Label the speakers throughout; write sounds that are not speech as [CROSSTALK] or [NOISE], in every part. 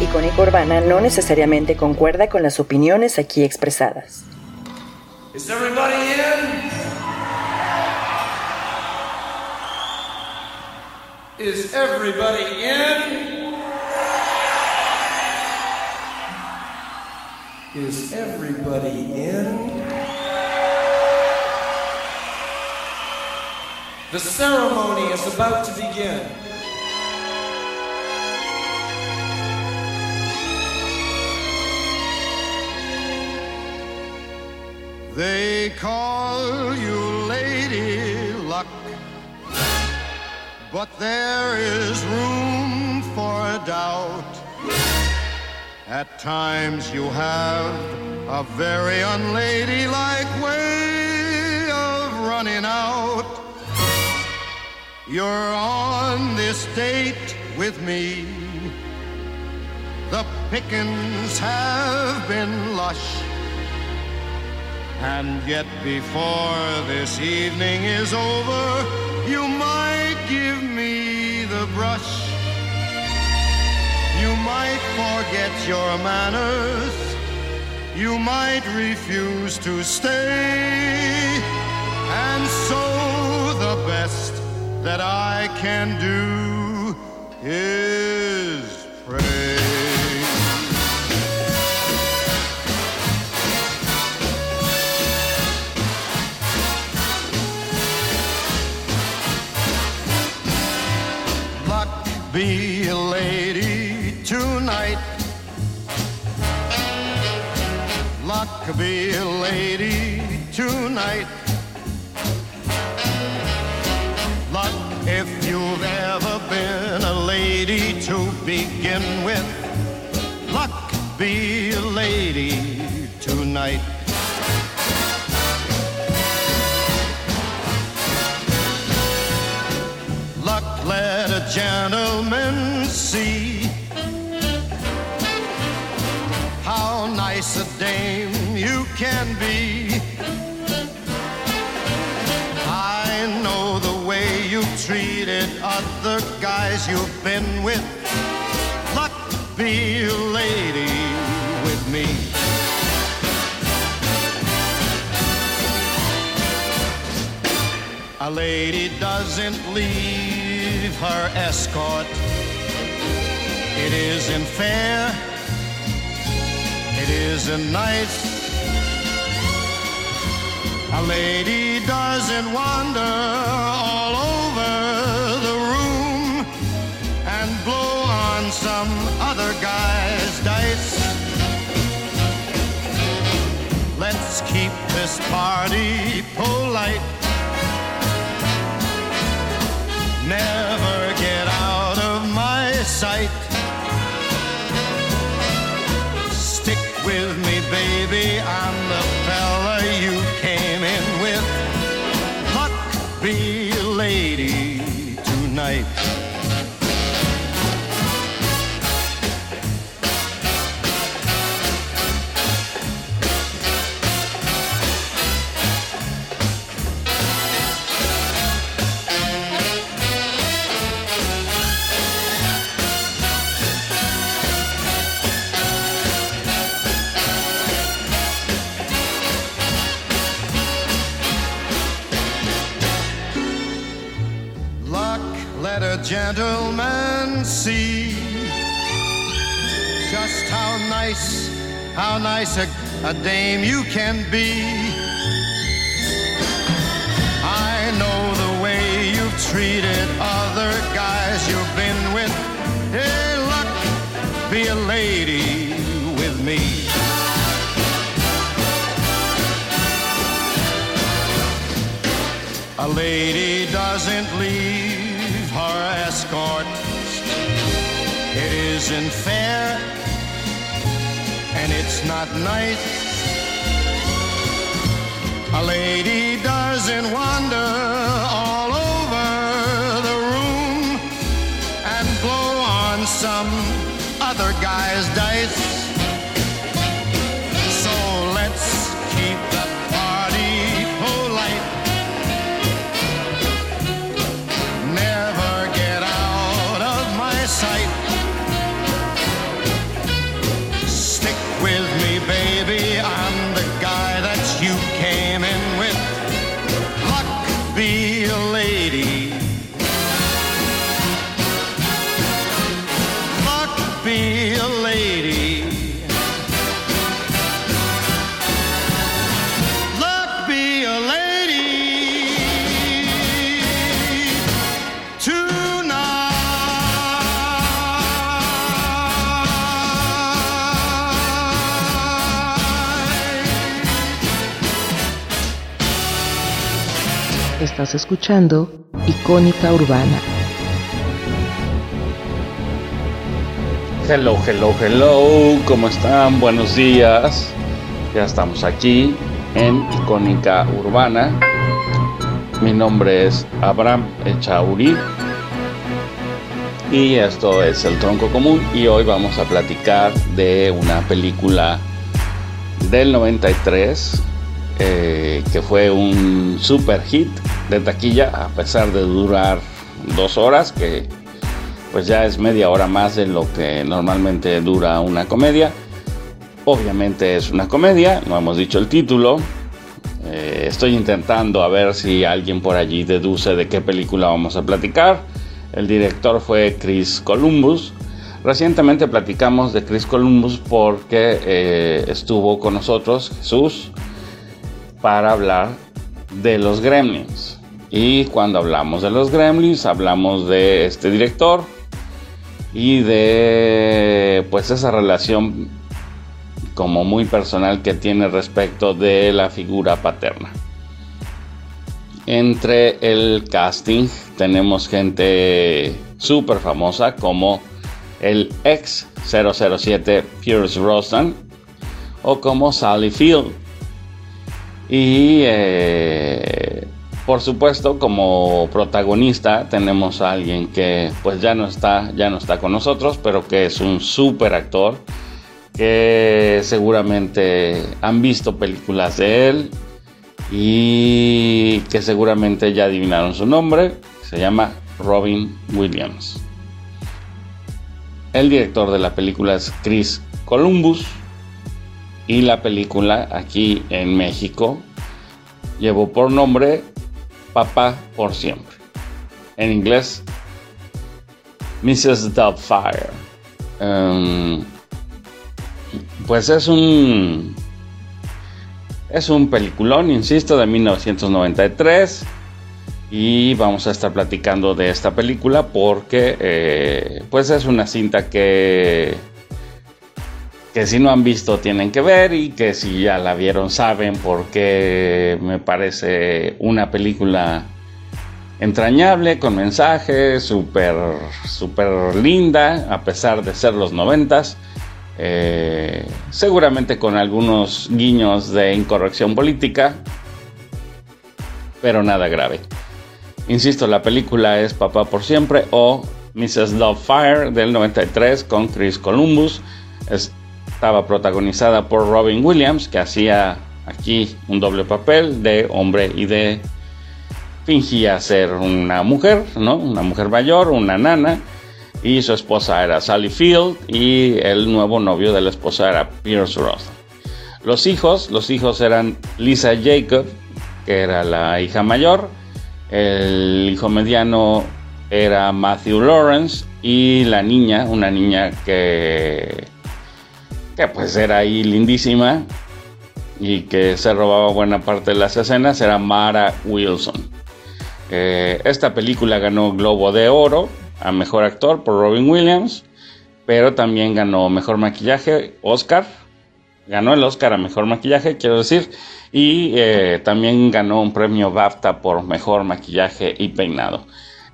Speaker 1: icónica urbana no necesariamente concuerda con las opiniones aquí expresadas.
Speaker 2: Is everybody in? Is everybody in? Is everybody in? The ceremony is about to begin.
Speaker 3: They call you Lady Luck, but there is room for doubt. At times you have a very unladylike way of running out. You're on this date with me. The pickings have been lush. And yet, before this evening is over, you might give me the brush. You might forget your manners. You might refuse to stay. And so, the best that I can do is pray. Be a lady tonight. Luck be a lady tonight. Luck if you've ever been a lady to begin with. Luck be a lady tonight. Gentleman see how nice a dame you can be. I know the way you've treated other guys you've been with. Luck be a lady with me. A lady doesn't leave her escort. It isn't fair. It isn't nice. A lady doesn't wander all over the room and blow on some other guy's dice. Let's keep this party polite. Never get out of my sight. Stick with me, baby. I'm the fella you came in with. Luck be a lady tonight. Gentleman see just how nice, how nice a, a dame you can be. I know the way you've treated other guys you've been with. Hey, luck, be a lady with me. A lady doesn't leave It isn't fair and it's not nice. A lady doesn't wander
Speaker 4: Estás escuchando Icónica Urbana.
Speaker 5: Hello, hello, hello, ¿cómo están? Buenos días. Ya estamos aquí en Icónica Urbana. Mi nombre es Abraham Echauri y esto es El Tronco Común y hoy vamos a platicar de una película del 93 eh, que fue un super hit de taquilla a pesar de durar dos horas que pues ya es media hora más de lo que normalmente dura una comedia. Obviamente es una comedia, no hemos dicho el título. Eh, estoy intentando a ver si alguien por allí deduce de qué película vamos a platicar. El director fue Chris Columbus. Recientemente platicamos de Chris Columbus porque eh, estuvo con nosotros Jesús para hablar de los Gremlins. Y cuando hablamos de los Gremlins, hablamos de este director y de pues esa relación como muy personal que tiene respecto de la figura paterna. Entre el casting tenemos gente súper famosa como el ex 007 Pierce Brosnan o como Sally Field. Y eh, por supuesto como protagonista tenemos a alguien que pues ya no está, ya no está con nosotros, pero que es un súper actor que seguramente han visto películas de él y que seguramente ya adivinaron su nombre. Se llama Robin Williams. El director de la película es Chris Columbus y la película aquí en México llevó por nombre Papá por siempre. En inglés, Mrs. Doubtfire. Um, pues es un es un peliculón, insisto, de 1993 y vamos a estar platicando de esta película porque eh, pues es una cinta que que si no han visto tienen que ver y que si ya la vieron saben porque me parece una película entrañable con mensaje súper súper linda a pesar de ser los noventas eh, seguramente con algunos guiños de incorrección política pero nada grave insisto la película es Papá por siempre o Mrs. Fire del 93 con Chris Columbus es estaba protagonizada por Robin Williams, que hacía aquí un doble papel de hombre y de fingía ser una mujer, ¿no? Una mujer mayor, una nana, y su esposa era Sally Field y el nuevo novio de la esposa era Pierce Brosnan. Los hijos, los hijos eran Lisa Jacob, que era la hija mayor, el hijo mediano era Matthew Lawrence y la niña, una niña que que pues era ahí lindísima y que se robaba buena parte de las escenas, era Mara Wilson. Eh, esta película ganó Globo de Oro a Mejor Actor por Robin Williams, pero también ganó Mejor Maquillaje, Oscar. Ganó el Oscar a Mejor Maquillaje, quiero decir, y eh, también ganó un premio BAFTA por Mejor Maquillaje y Peinado.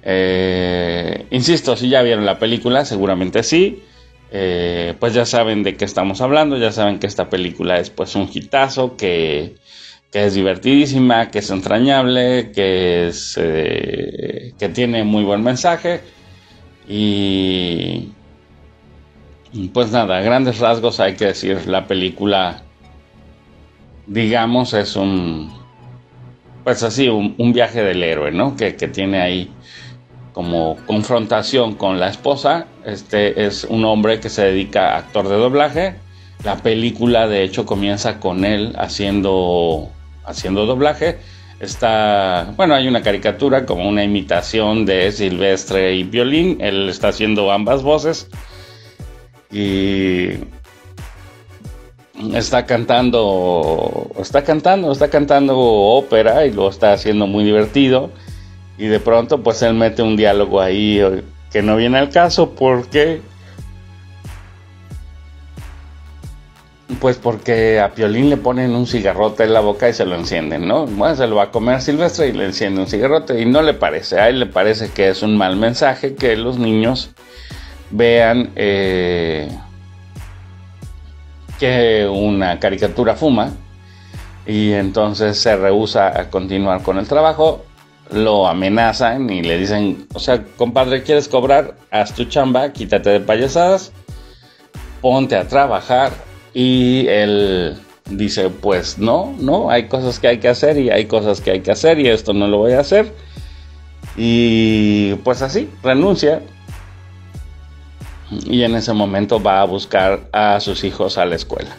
Speaker 5: Eh, insisto, si ya vieron la película, seguramente sí. Eh, pues ya saben de qué estamos hablando, ya saben que esta película es pues un hitazo, que, es divertidísima, que es entrañable, que, es, eh, que tiene muy buen mensaje y pues nada, grandes rasgos hay que decir, la película digamos es un pues así, un, viaje del héroe, ¿no? Que tiene ahí como confrontación con la esposa. Este es un hombre que se dedica a actor de doblaje. La película de hecho comienza con él haciendo, haciendo doblaje. Está, bueno, hay una caricatura como una imitación de Silvestre y Violín. Él está haciendo ambas voces. Y está cantando, está cantando, está cantando ópera y lo está haciendo muy divertido. Y de pronto pues él mete un diálogo ahí que no viene al caso porque Pues porque a Piolín le ponen un cigarrote en la boca y se lo encienden, ¿no? Bueno, se lo va a comer Silvestre y le enciende un cigarrote y no le parece. A él le parece que es un mal mensaje que los niños vean eh, que una caricatura fuma y entonces se rehúsa a continuar con el trabajo. Lo amenazan y le dicen, o sea, compadre, ¿quieres cobrar? Haz tu chamba, quítate de payasadas, ponte a trabajar y él dice, pues no, no, hay cosas que hay que hacer y hay cosas que hay que hacer y esto no lo voy a hacer. Y pues así, renuncia. Y en ese momento va a buscar a sus hijos a la escuela.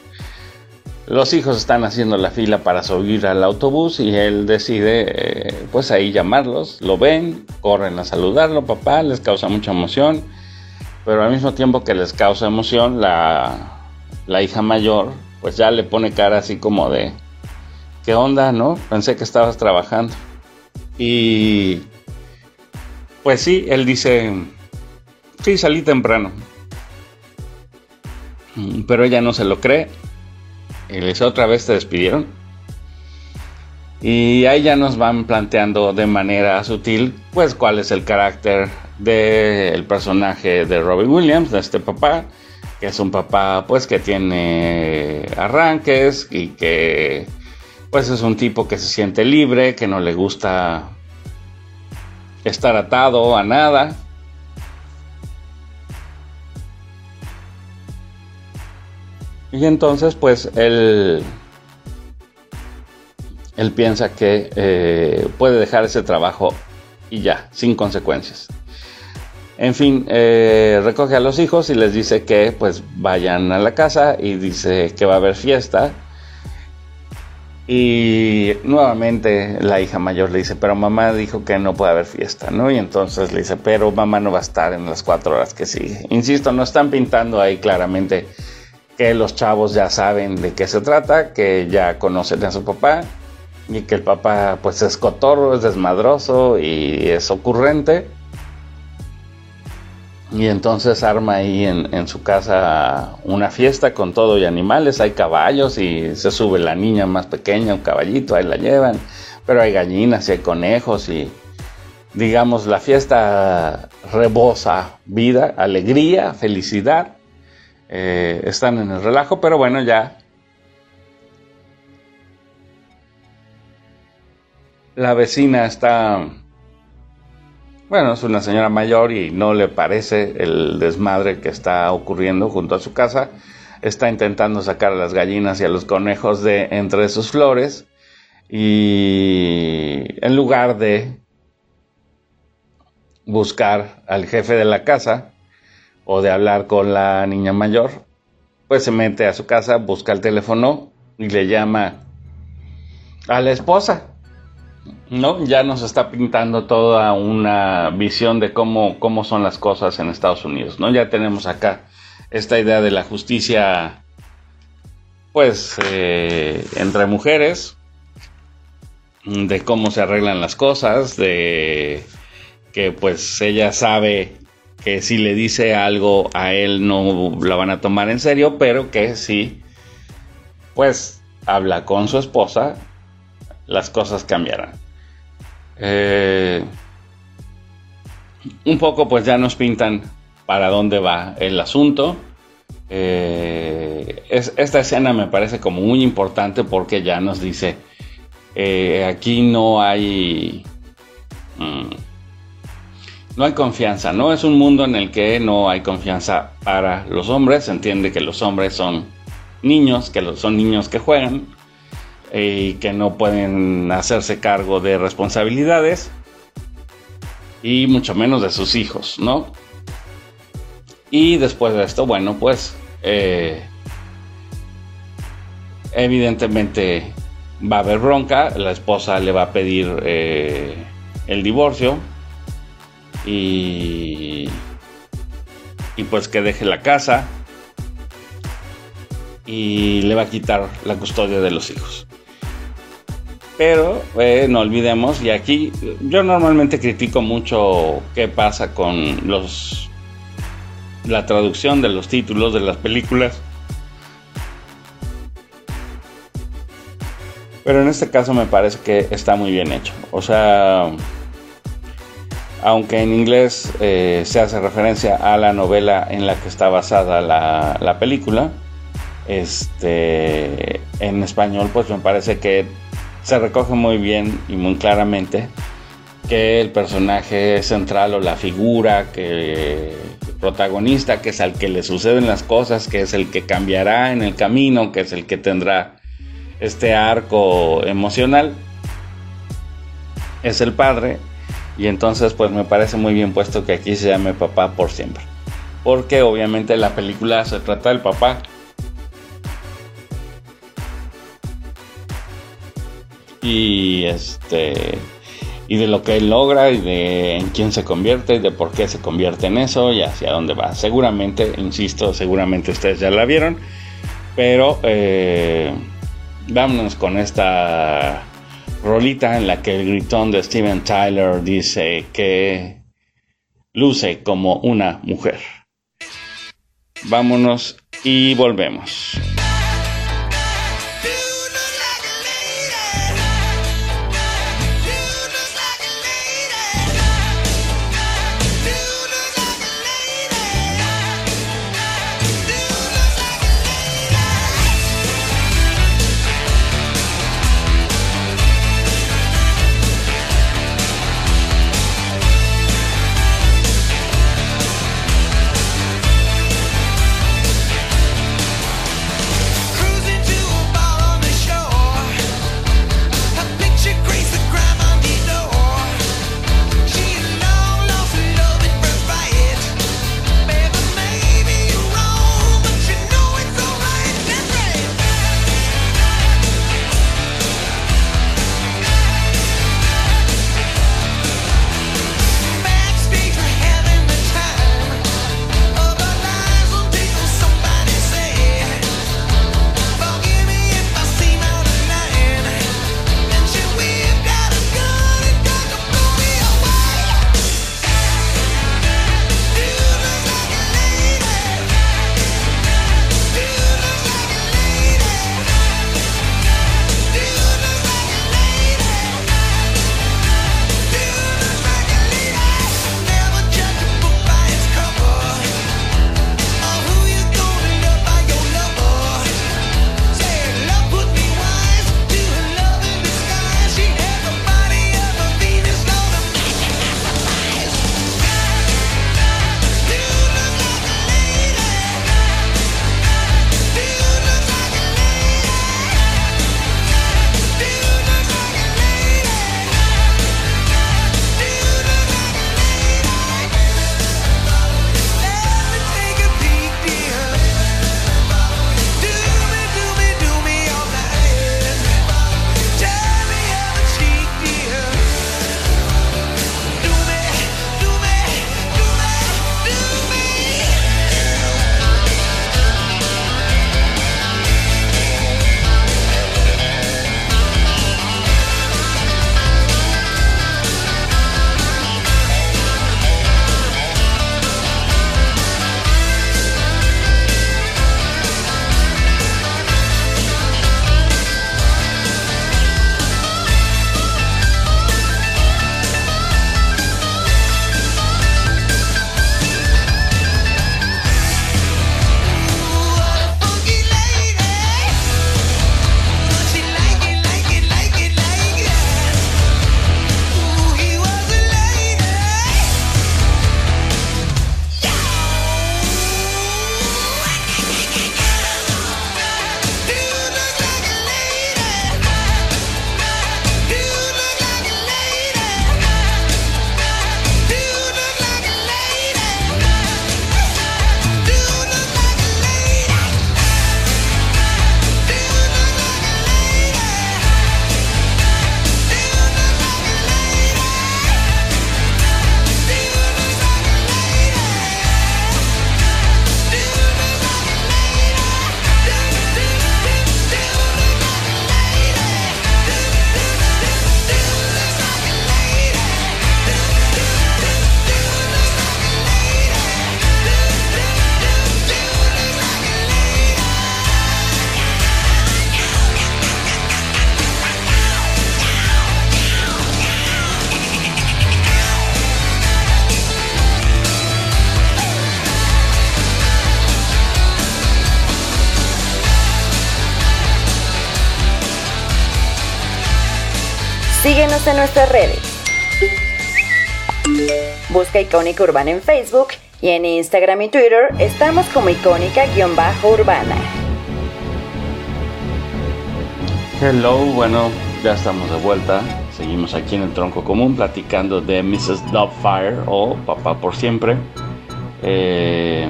Speaker 5: Los hijos están haciendo la fila para subir al autobús y él decide eh, pues ahí llamarlos, lo ven, corren a saludarlo, papá, les causa mucha emoción, pero al mismo tiempo que les causa emoción, la, la hija mayor, pues ya le pone cara así como de, ¿qué onda, no? Pensé que estabas trabajando. Y pues sí, él dice, sí, salí temprano. Mm, pero ella no se lo cree. Y le dice, otra vez te despidieron. Y ahí ya nos van planteando de manera sutil, pues cuál es el carácter del personaje de Robin Williams, de este papá que es un papá pues que tiene arranques y que pues es un tipo que se siente libre, que no le gusta estar atado a nada. Y entonces pues él, él piensa que eh, puede dejar ese trabajo y ya, sin consecuencias. En fin, eh, recoge a los hijos y les dice que pues vayan a la casa y dice que va a haber fiesta. Y nuevamente la hija mayor le dice, pero mamá dijo que no puede haber fiesta, ¿no? Y entonces le dice, pero mamá no va a estar en las cuatro horas que sigue. Insisto, no están pintando ahí claramente que los chavos ya saben de qué se trata, que ya conocen a su papá y que el papá pues es cotorro, es desmadroso y es ocurrente y entonces arma ahí en, su casa una fiesta con todo y animales. Hay caballos y se sube la niña más pequeña, un caballito, ahí la llevan. Pero hay gallinas y hay conejos y digamos la fiesta rebosa vida, alegría, felicidad. Eh, están en el relajo, pero bueno, ya la vecina está bueno, es una señora mayor y no le parece el desmadre que está ocurriendo junto a su casa. Está intentando sacar a las gallinas y a los conejos de entre sus flores. Y en lugar de buscar al jefe de la casa o de hablar con la niña mayor, pues se mete a su casa, busca el teléfono y le llama a la esposa ¿no? Ya nos está pintando toda una visión de cómo, cómo son las cosas en Estados Unidos, ¿no? Ya tenemos acá esta idea de la justicia, pues, eh, entre mujeres, de cómo se arreglan las cosas, de que pues ella sabe que si le dice algo a él no la van a tomar en serio, pero que si pues habla con su esposa, las cosas cambiarán. Eh, un poco pues ya nos pintan para dónde va el asunto. Eh, esta escena me parece como muy importante porque ya nos dice, eh, aquí no hay... Mm, no hay confianza, ¿no? Es un mundo en el que no hay confianza para los hombres. Se entiende que los hombres son niños, que son niños que juegan, y que no pueden hacerse cargo de responsabilidades y mucho menos de sus hijos, ¿no? Y después de esto, bueno, pues eh, Evidentemente va a haber bronca, la esposa le va a pedir eh, el divorcio y, y pues que deje la casa y le va a quitar la custodia de los hijos. Pero eh, no olvidemos, y aquí yo normalmente critico mucho qué pasa con los la traducción de los títulos de las películas. Pero en este caso me parece que está muy bien hecho. O sea, aunque en inglés eh, se hace referencia a la novela en la que está basada la, la película, este, en español pues me parece que se recoge muy bien y muy claramente que el personaje central o la figura que protagonista que es al que le suceden las cosas que es el que cambiará en el camino que es el que tendrá este arco emocional. Es el padre y entonces pues me parece muy bien puesto que aquí se llame papá por siempre porque obviamente la película se trata del papá y este y de lo que él logra y de en quién se convierte y de por qué se convierte en eso y hacia dónde va. Seguramente, insisto, seguramente ustedes ya la vieron, pero eh, vámonos con esta rolita en la que el gritón de Steven Tyler dice que luce como una mujer. Vámonos y volvemos.
Speaker 1: Nuestras redes. Busca Icónica Urbana en Facebook y en Instagram y Twitter estamos como icónica-urbana.
Speaker 5: Hello, bueno, ya estamos de vuelta. Seguimos aquí en el tronco común platicando de Mrs. Doubtfire o Papá por siempre. Eh,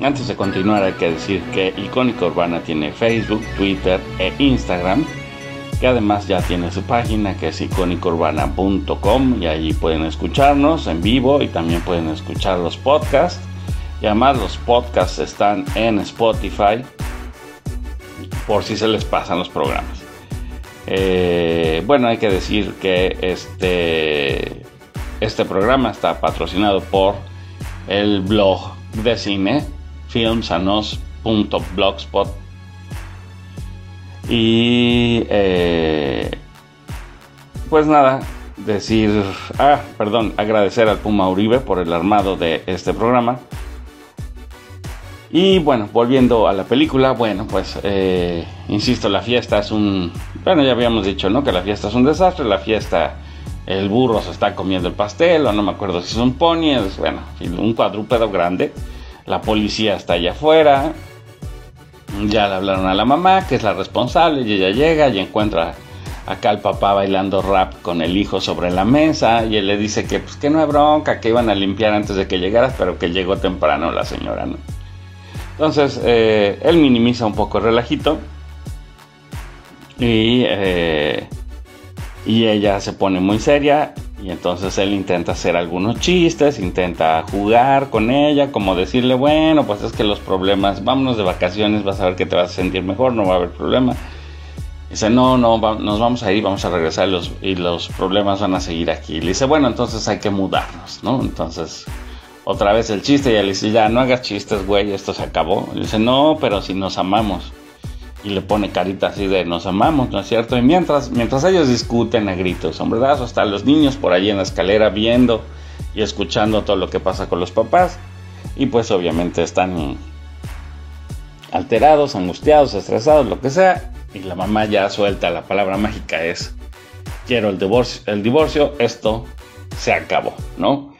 Speaker 5: antes de continuar hay que decir que Icónica Urbana tiene Facebook, Twitter e Instagram, que además ya tiene su página que es icónicaurbana.com y allí pueden escucharnos en vivo y también pueden escuchar los podcasts. Y además los podcasts están en Spotify por si se les pasan los programas. Eh, bueno, hay que decir que este, este programa está patrocinado por el blog de cine filmsanos.blogspot y eh, pues nada decir ah perdón agradecer al Puma Uribe por el armado de este programa y bueno volviendo a la película bueno pues eh, insisto la fiesta es un bueno ya habíamos dicho no que la fiesta es un desastre la fiesta el burro se está comiendo el pastel o no me acuerdo si es un pony es bueno un cuadrúpedo grande la policía está allá afuera. Ya le hablaron a la mamá, que es la responsable, y ella llega y encuentra acá al papá bailando rap con el hijo sobre la mesa y él le dice que pues que no hay bronca, que iban a limpiar antes de que llegaras, pero que llegó temprano la señora, ¿no? Entonces, eh, él minimiza un poco el relajito y, eh, y ella se pone muy seria y entonces él intenta hacer algunos chistes, intenta jugar con ella, como decirle, bueno, pues es que los problemas, vámonos de vacaciones, vas a ver que te vas a sentir mejor, no va a haber problema. Dice, no, no, nos vamos a ir, vamos a regresar y los, y problemas van a seguir aquí. Le dice, bueno, entonces hay que mudarnos, ¿no? Entonces, otra vez el chiste, y él dice, ya, no hagas chistes, güey, esto se acabó. Dice, no, pero si nos amamos y le pone carita así de nos amamos, ¿no es cierto? Y mientras, mientras ellos discuten a gritos, hombredazo, hasta los niños por allí en la escalera viendo y escuchando todo lo que pasa con los papás. Y pues obviamente están alterados, angustiados, estresados, lo que sea. Y la mamá ya suelta la palabra mágica es, quiero el divorcio, el divorcio esto se acabó, ¿no?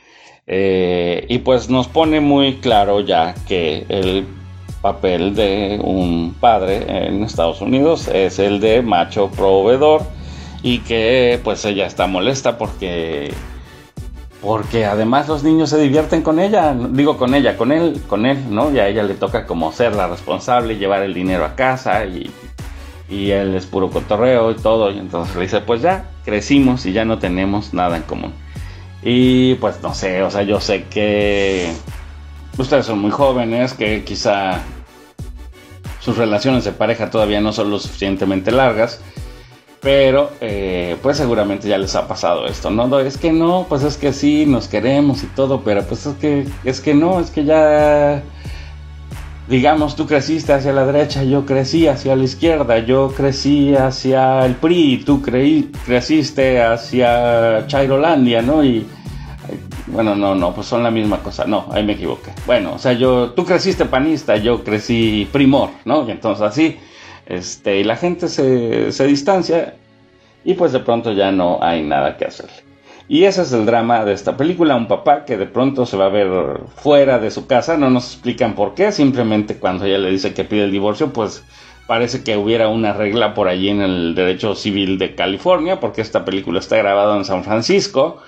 Speaker 5: Eh, y pues nos pone muy claro ya que el papel de un padre en Estados Unidos es el de macho proveedor y que pues ella está molesta porque porque además los niños se divierten con ella, digo con ella, con él, con él, ¿no? Y a ella le toca como ser la responsable, llevar el dinero a casa y, y él es puro cotorreo y todo. Y entonces le dice, pues ya crecimos y ya no tenemos nada en común. Y pues no sé, o sea, yo sé que ustedes son muy jóvenes, que quizá sus relaciones de pareja todavía no son lo suficientemente largas. Pero eh, pues seguramente ya les ha pasado esto, ¿no? Es que no, pues es que sí, nos queremos y todo, pero pues es que, es que no, es que ya, digamos, tú creciste hacia la derecha, yo crecí hacia la izquierda, yo crecí hacia el PRI, tú creí, creciste hacia Chairolandia, ¿no? Y bueno, no, no, pues son la misma cosa. No, ahí me equivoqué. Bueno, o sea, yo, tú creciste panista, yo crecí primor, ¿no? Y entonces así, este, y la gente se, se distancia y pues de pronto ya no hay nada que hacer. Y ese es el drama de esta película, un papá que de pronto se va a ver fuera de su casa, no nos explican por qué, simplemente cuando ella le dice que pide el divorcio, pues parece que hubiera una regla por allí en el derecho civil de California, porque esta película está grabada en San Francisco,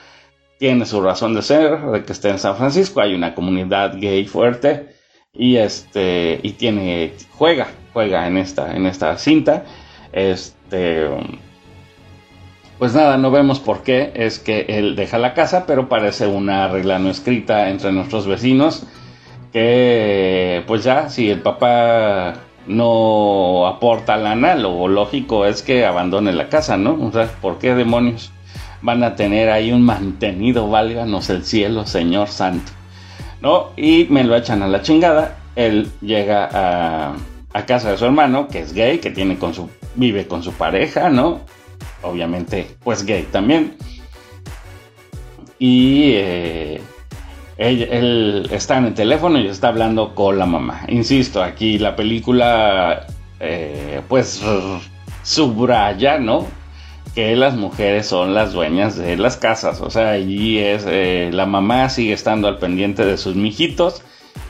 Speaker 5: tiene su razón de ser, de que esté en San Francisco, hay una comunidad gay fuerte y este y tiene juega, juega en esta en esta cinta. Este pues nada, no vemos por qué es que él deja la casa, pero parece una regla no escrita entre nuestros vecinos que pues ya si el papá no aporta lana, lo lógico es que abandone la casa, ¿no? O sea, ¿por qué demonios? Van a tener ahí un mantenido, válganos el cielo, Señor Santo. ¿No? Y me lo echan a la chingada. Él llega a, a casa de su hermano, que es gay, que tiene con su, vive con su pareja, ¿no? Obviamente, pues gay también. Y eh, él, está en el teléfono y está hablando con la mamá. Insisto, aquí la película, eh, pues subraya, ¿no? Que las mujeres son las dueñas de las casas. O sea, allí es eh, la mamá sigue estando al pendiente de sus mijitos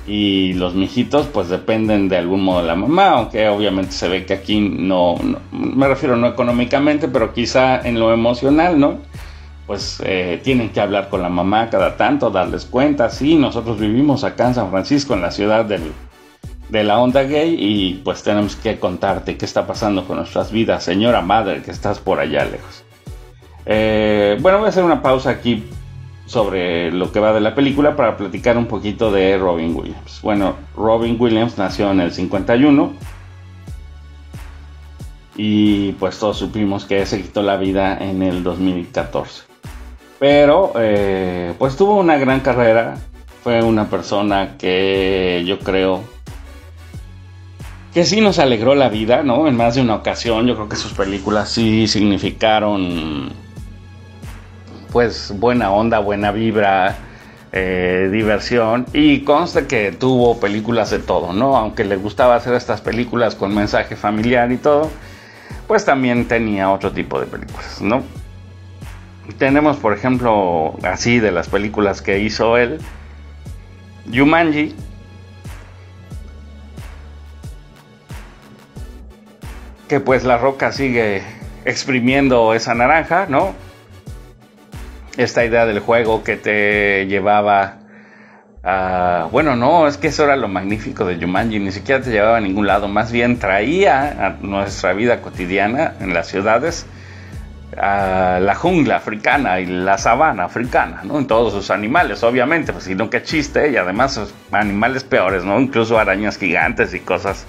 Speaker 5: y los mijitos pues dependen de algún modo de la mamá, aunque obviamente se ve que aquí no, me refiero no económicamente, pero quizá en lo emocional, ¿no? Pues eh, tienen que hablar con la mamá cada tanto, darles cuenta, sí, nosotros vivimos acá en San Francisco, en la ciudad del, de la onda gay, y pues tenemos que contarte qué está pasando con nuestras vidas, señora madre, que estás por allá lejos. Eh, bueno, voy a hacer una pausa aquí sobre lo que va de la película para platicar un poquito de Robin Williams. Bueno, Robin Williams nació en el 51 y pues todos supimos que se quitó la vida en el 2014. Pero eh, pues tuvo una gran carrera, fue una persona que yo creo que sí nos alegró la vida, ¿no? En más de una ocasión, yo creo que sus películas sí significaron pues buena onda, buena vibra, eh, diversión y consta que tuvo películas de todo, ¿no? Aunque le gustaba hacer estas películas con mensaje familiar y todo, pues también tenía otro tipo de películas, ¿no? Tenemos, por ejemplo, así de las películas que hizo él, Jumanji, que pues la roca sigue exprimiendo esa naranja, ¿no? esta idea del juego que te llevaba a... Bueno, no, es que eso era lo magnífico de Jumanji, ni siquiera te llevaba a ningún lado, más bien traía a nuestra vida cotidiana en las ciudades a la jungla africana y la sabana africana, ¿no? En todos sus animales, obviamente, pues sino que chiste y además animales peores, ¿no? Incluso arañas gigantes y cosas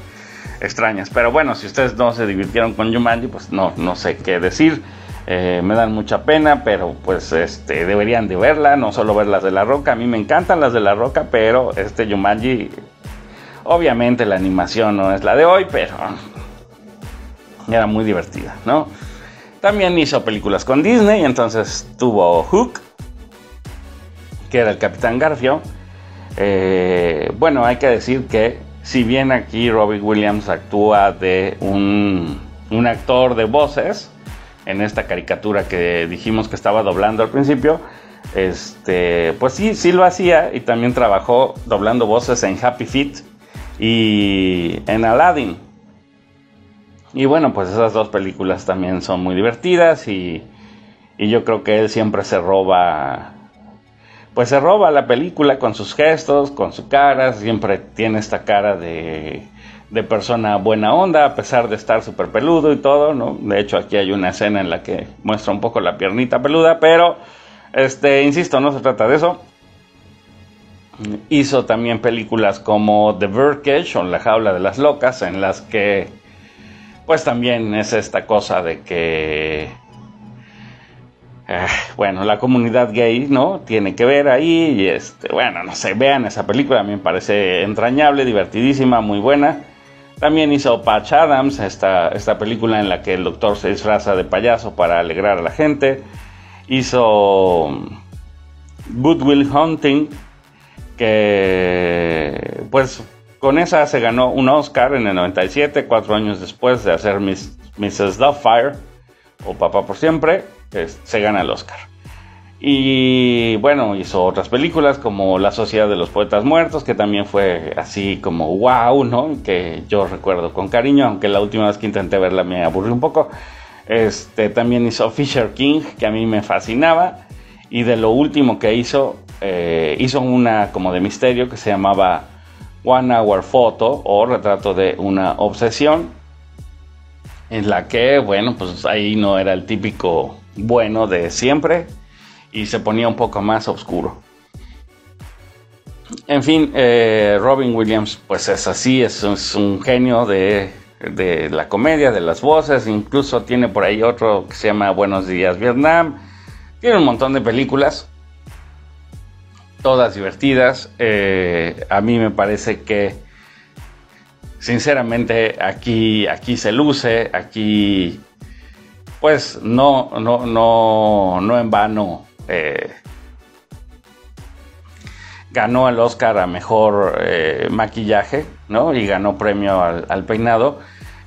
Speaker 5: extrañas. Pero bueno, si ustedes no se divirtieron con Jumanji, pues no, no sé qué decir. Eh, me dan mucha pena, pero pues este deberían de verla, no solo ver las de la roca. A mí me encantan las de la roca, pero este Jumanji, obviamente la animación no es la de hoy, pero era muy divertida, ¿no? También hizo películas con Disney, entonces tuvo Hook, que era el Capitán Garfio. Eh, bueno, hay que decir que si bien aquí Robbie Williams actúa de un, un actor de voces, en esta caricatura que dijimos que estaba doblando al principio, este, pues sí, sí lo hacía y también trabajó doblando voces en Happy Feet y en Aladdin. Y bueno, pues esas dos películas también son muy divertidas y, y yo creo que él siempre se roba, pues se roba la película con sus gestos, con su cara, siempre tiene esta cara de de persona buena onda, a pesar de estar súper peludo y todo, ¿no? De hecho, aquí hay una escena en la que muestra un poco la piernita peluda, pero, este, insisto, no se trata de eso. Hizo también películas como The Birdcage o La Jaula de las Locas, en las que, pues también es esta cosa de que, eh, bueno, la comunidad gay, ¿no? Tiene que ver ahí y, este, bueno, no sé, vean esa película, a mí me parece entrañable, divertidísima, muy buena. También hizo Patch Adams, esta, esta película en la que el doctor se disfraza de payaso para alegrar a la gente. Hizo Good Will Hunting, que pues con esa se ganó un Oscar en el 97, cuatro años después de hacer Miss, Mrs. Doubtfire o Papá por Siempre, se gana el Oscar. Y bueno, hizo otras películas como La Sociedad de los Poetas Muertos, que también fue así como wow, ¿no? Que yo recuerdo con cariño, aunque la última vez que intenté verla me aburrió un poco. Este, también hizo Fisher King, que a mí me fascinaba. Y de lo último que hizo, eh, hizo una como de misterio que se llamaba One Hour Photo o Retrato de una Obsesión. En la que, bueno, pues ahí no era el típico bueno de siempre y se ponía un poco más oscuro. En fin, eh, Robin Williams pues es así, es, un genio de, de, la comedia, de las voces, incluso tiene por ahí otro que se llama Buenos días Vietnam, tiene un montón de películas, todas divertidas, eh, a mí me parece que sinceramente aquí, aquí se luce, aquí pues no, no, no, no en vano eh, ganó el Oscar a mejor eh, maquillaje, ¿no? Y ganó premio al, peinado.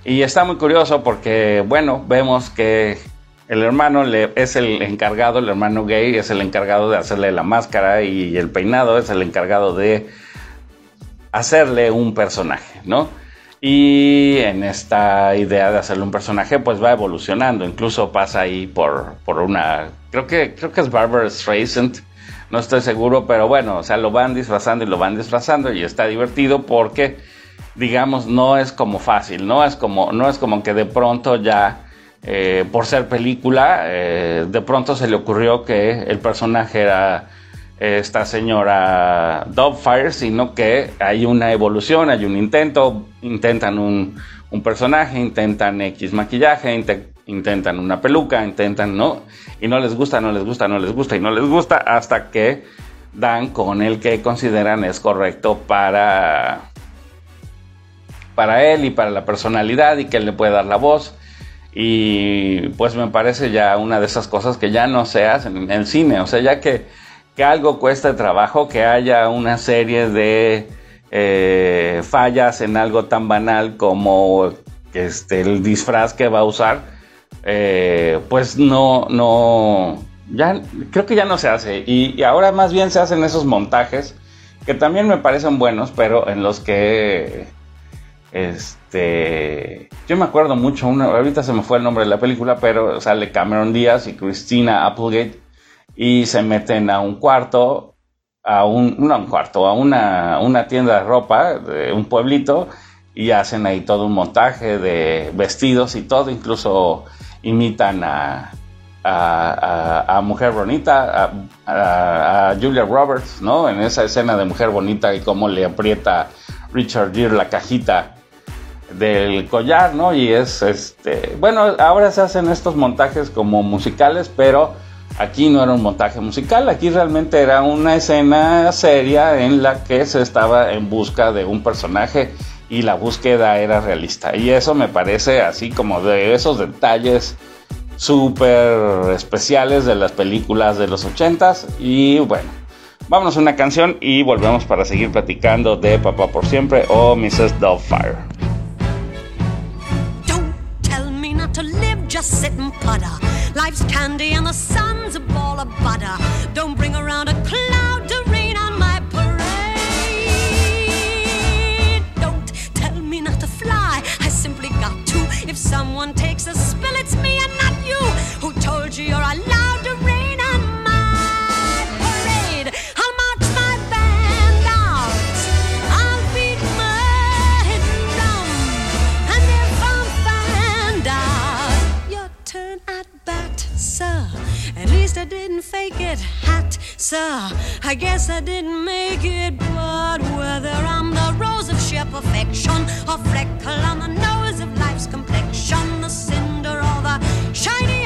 Speaker 5: Y está muy curioso porque, bueno, vemos que el hermano le, es el encargado, el hermano gay es el encargado de hacerle la máscara y el peinado es el encargado de hacerle un personaje, ¿no? Y en esta idea de hacerle un personaje, pues va evolucionando. Incluso pasa ahí por, por una. Creo que, creo que es Barbara Streisand. No estoy seguro, pero bueno, o sea, lo van disfrazando y lo van disfrazando y está divertido porque, digamos, no es como fácil, no es como, no es como que de pronto ya, eh, por ser película, eh, de pronto se le ocurrió que el personaje era esta señora Fire, sino que hay una evolución, hay un intento, intentan un, personaje, intentan X maquillaje, intentan una peluca, intentan, ¿no? Y no les gusta, no les gusta, no les gusta y no les gusta hasta que dan con el que consideran es correcto para, para él y para la personalidad y que él le puede dar la voz. Y pues me parece ya una de esas cosas que ya no se hacen en el cine, o sea, ya que que algo cuesta trabajo, que haya una serie de eh, fallas en algo tan banal como este, el disfraz que va a usar, eh, pues no, no, ya creo que ya no se hace. Y, ahora más bien se hacen esos montajes que también me parecen buenos, pero en los que, este, yo me acuerdo mucho, ahorita se me fue el nombre de la película, pero sale Cameron Díaz y Christina Applegate y se meten a un cuarto, a un, no a un cuarto, a una, una tienda de ropa de un pueblito y hacen ahí todo un montaje de vestidos y todo, incluso imitan a, a, Mujer Bonita, a, Julia Roberts, ¿no? En esa escena de Mujer Bonita y cómo le aprieta Richard Gere la cajita del collar, ¿no? Y es, este, bueno, ahora se hacen estos montajes como musicales, pero Aquí no era un montaje musical, aquí realmente era una escena seria en la que se estaba en busca de un personaje y la búsqueda era realista. Y eso me parece así como de esos detalles súper especiales de las películas de los ochentas. Y bueno, vámonos a una canción y volvemos para seguir platicando de Papá por Siempre o Mrs. Doubtfire.
Speaker 6: Don't tell me not to live, just sit and Life's candy and the sun's a ball of butter. Don't bring around a cloud to rain on my parade. Don't tell me not to fly. I simply got to. If someone takes a I didn't fake it, hat, sir. I guess I didn't make it, but whether I'm the rose of sheer perfection or freckle on the nose of life's complexion, the cinder or the shiny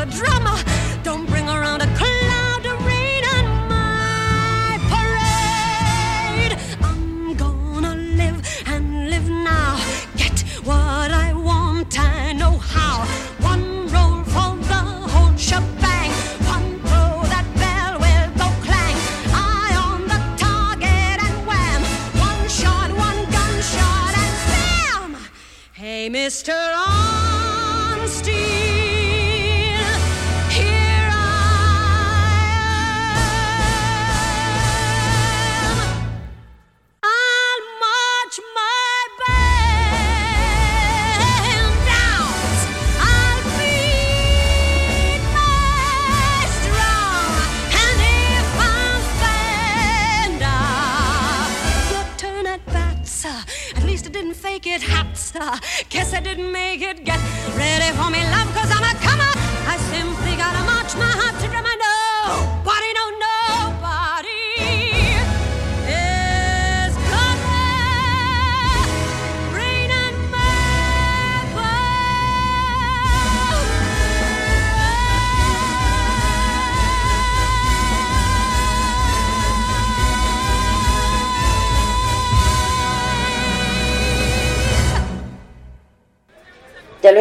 Speaker 6: a drummer.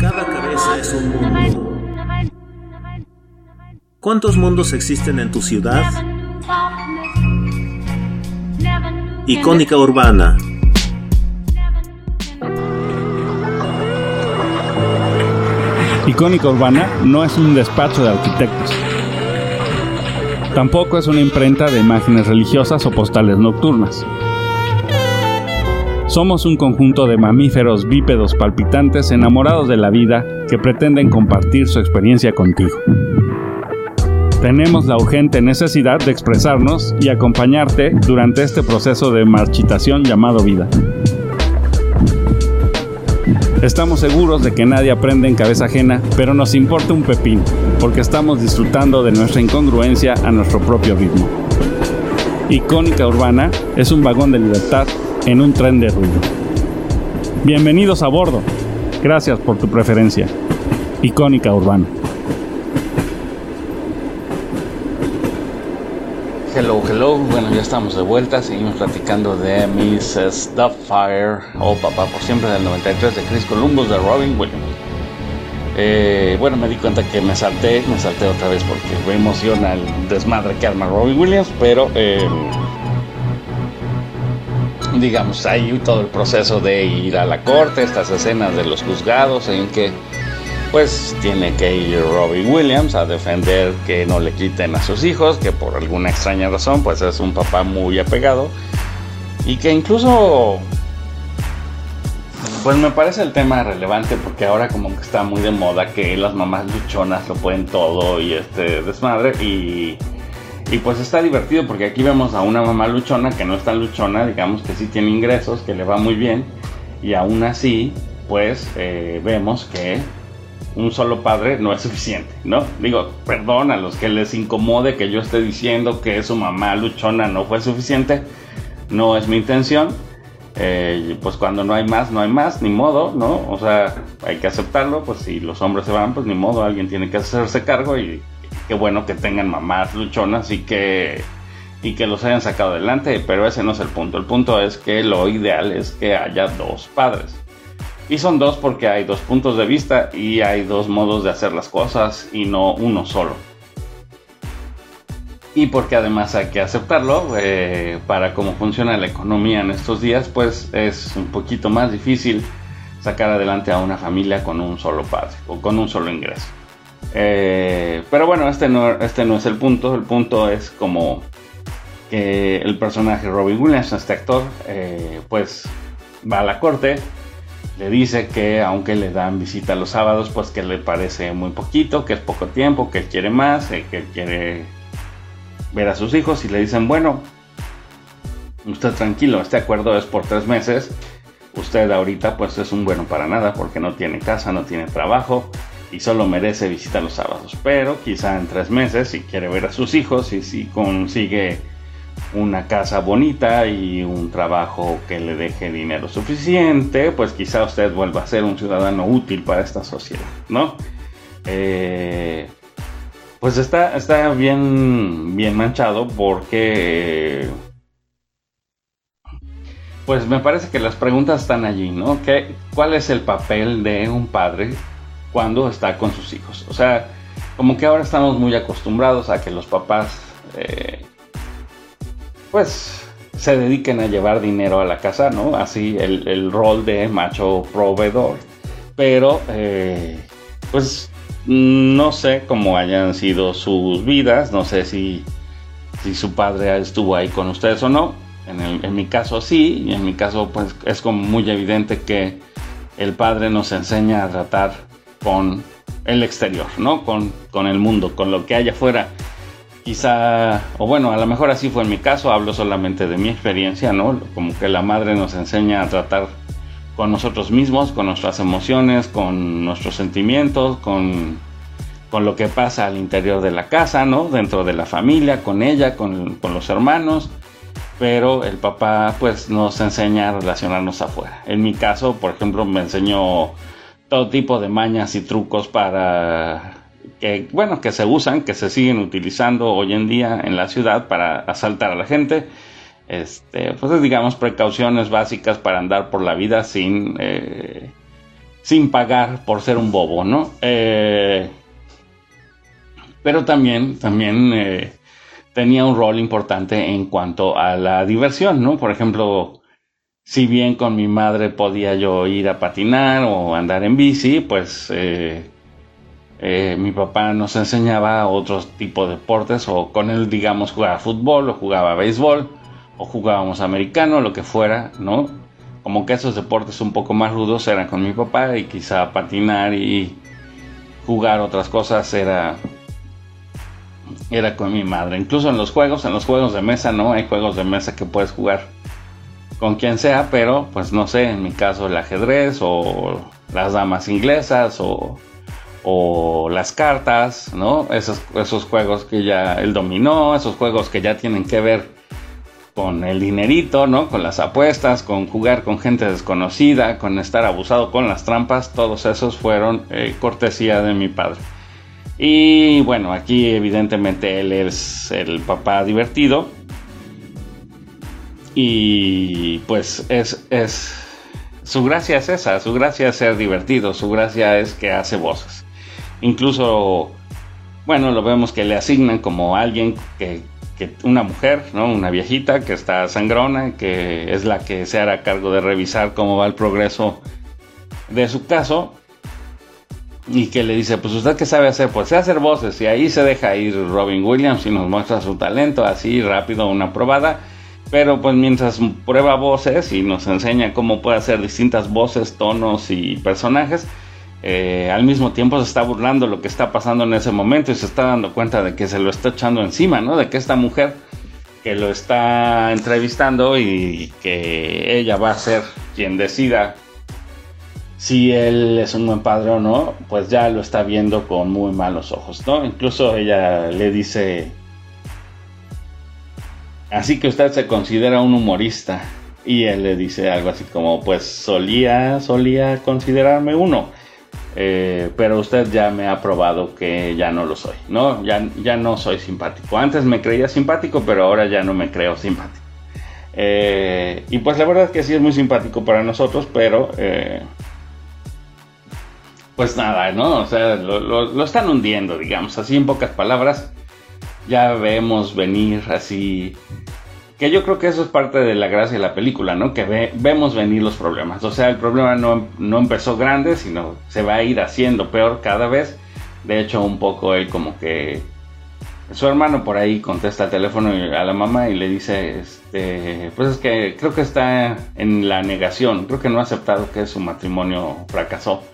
Speaker 7: Cada cabeza es un mundo. ¿Cuántos mundos existen en tu ciudad? Icónica Urbana.
Speaker 5: Icónica Urbana no es un despacho de arquitectos. Tampoco es una imprenta de imágenes religiosas o postales nocturnas. Somos un conjunto de mamíferos bípedos palpitantes enamorados de la vida que pretenden compartir su experiencia contigo. Tenemos la urgente necesidad de expresarnos y acompañarte durante este proceso de marchitación llamado vida. Estamos seguros de que nadie aprende en cabeza ajena, pero nos importa un pepín, porque estamos disfrutando de nuestra incongruencia a nuestro propio ritmo. Icónica Urbana es un vagón de libertad en un tren de ruido. Bienvenidos a bordo. Gracias por tu preferencia. Icónica Urbana. Hello, hello. Bueno, ya estamos de vuelta. Seguimos platicando de Mrs. Doubtfire o Papá por Siempre del 93 de Chris Columbus de Robin Williams. Eh, bueno, me di cuenta que me salté, me salté otra vez porque me emociona el desmadre que arma Robin Williams, pero eh, [LAUGHS] digamos, hay todo el proceso de ir a la corte, estas escenas de los juzgados en que pues tiene que ir Robbie Williams a defender que no le quiten a sus hijos, que por alguna extraña razón pues es un papá muy apegado y que incluso pues me parece el tema relevante porque ahora como que está muy de moda que las mamás luchonas lo pueden todo y este desmadre y y pues está divertido porque aquí vemos a una mamá luchona que no es tan luchona, digamos que sí tiene ingresos, que le va muy bien. Y aún así, pues eh, vemos que un solo padre no es suficiente, ¿no? Digo, perdón a los que les incomode que yo esté diciendo que su mamá luchona no fue suficiente. No es mi intención. Eh, pues cuando no hay más, no hay más, ni modo, ¿no? O sea, hay que aceptarlo, pues si los hombres se van, pues ni modo, alguien tiene que hacerse cargo y qué bueno que tengan mamás luchonas y que, y que los hayan sacado adelante, pero ese no es el punto. El punto es que lo ideal es que haya dos padres. Y son dos porque hay dos puntos de vista y hay dos modos de hacer las cosas y no uno solo. Y porque además hay que aceptarlo, eh, para cómo funciona la economía en estos días, pues es un poquito más difícil sacar adelante a una familia con un solo padre o con un solo ingreso. Eh, pero bueno, este no, este no es el punto. El punto es como que el personaje Robin Williams, este actor, eh, pues va a la corte, le dice que aunque le dan visita los sábados, pues que le parece muy poquito, que es poco tiempo, que quiere más, eh, que quiere ver a sus hijos y le dicen, bueno, usted tranquilo, este acuerdo es por tres meses, usted ahorita pues es un bueno para nada porque no tiene casa, no tiene trabajo, y solo merece visita los sábados. Pero quizá en tres meses, si quiere ver a sus hijos y si consigue una casa bonita y un trabajo que le deje dinero suficiente, pues quizá usted vuelva a ser un ciudadano útil para esta sociedad, ¿no? Eh, pues está, está bien, bien manchado porque... Pues me parece que las preguntas están allí, ¿no? ¿Qué, ¿Cuál es el papel de un padre cuando está con sus hijos. O sea, como que ahora estamos muy acostumbrados a que los papás, eh, pues, se dediquen a llevar dinero a la casa, ¿no? Así el, rol de macho proveedor. Pero, eh, pues, no sé cómo hayan sido sus vidas, no sé si, si su padre estuvo ahí con ustedes o no. En, en mi caso sí, y en mi caso pues es como muy evidente que el padre nos enseña a tratar con el exterior, ¿no? Con, con el mundo, con lo que hay afuera. quizá, o bueno, a lo mejor así fue en mi caso, hablo solamente de mi experiencia, ¿no? Como que la madre nos enseña a tratar con nosotros mismos, con nuestras emociones, con nuestros sentimientos, con, con lo que pasa al interior de la casa, ¿no? Dentro de la familia, con ella, con, con los hermanos, pero el papá pues nos enseña a relacionarnos afuera. En mi caso, por ejemplo, me enseñó todo tipo de mañas y trucos para que, bueno, que se usan, que se siguen utilizando hoy en día en la ciudad para asaltar a la gente. Este, pues digamos precauciones básicas para andar por la vida sin, eh, sin pagar por ser un bobo, ¿no? Eh, pero también, también eh, tenía un rol importante en cuanto a la diversión, ¿no? Por ejemplo, si bien con mi madre podía yo ir a patinar o andar en bici, pues eh, eh, mi papá nos enseñaba otros tipos de deportes o con él, digamos, jugaba fútbol o jugaba béisbol o jugábamos americano, lo que fuera, ¿no? Como que esos deportes un poco más rudos eran con mi papá y quizá patinar y jugar otras cosas era era con mi madre. Incluso en los juegos, en los juegos de mesa, ¿no? Hay juegos de mesa que puedes jugar con quien sea, pero pues no sé, en mi caso el ajedrez o las damas inglesas o, o las cartas, ¿no? Esos, esos juegos que ya, el dominó, esos juegos que ya tienen que ver con el dinerito, ¿no? Con las apuestas, con jugar con gente desconocida, con estar abusado con las trampas, todos esos fueron eh, cortesía de mi padre. Y bueno, aquí evidentemente él es el papá divertido. Y pues es, es, su gracia es esa, su gracia es ser divertido, su gracia es que hace voces. Incluso, bueno, lo vemos que le asignan como alguien que, que una mujer, ¿no? Una viejita que está sangrona, que es la que se hará cargo de revisar cómo va el progreso de su caso y que le dice, pues usted qué sabe hacer, pues sé hacer voces y ahí se deja ir Robin Williams y nos muestra su talento así rápido, una probada, pero pues mientras prueba voces y nos enseña cómo puede hacer distintas voces, tonos y personajes, eh, al mismo tiempo se está burlando lo que está pasando en ese momento y se está dando cuenta de que se lo está echando encima, ¿no? De que esta mujer que lo está entrevistando y que ella va a ser quien decida si él es un buen padre o no, pues ya lo está viendo con muy malos ojos, ¿no? Incluso ella le dice, así que usted se considera un humorista. Y él le dice algo así como, pues solía, solía considerarme uno. Eh, pero usted ya me ha probado que ya no lo soy, ¿no? Ya, ya no soy simpático. Antes me creía simpático, pero ahora ya no me creo simpático. Eh, y pues la verdad es que sí es muy simpático para nosotros, pero eh, pues nada, ¿no? O sea, lo, lo- lo están hundiendo, digamos, así en pocas palabras. Ya vemos venir así. Que yo creo que eso es parte de la gracia de la película, ¿no? Que ve- vemos venir los problemas. O sea, el problema no, no empezó grande, sino se va a ir haciendo peor cada vez. De hecho, un poco él como que... Su hermano por ahí contesta el teléfono a la mamá y le dice, este, pues es que creo que está en la negación, creo que no ha aceptado que su matrimonio fracasó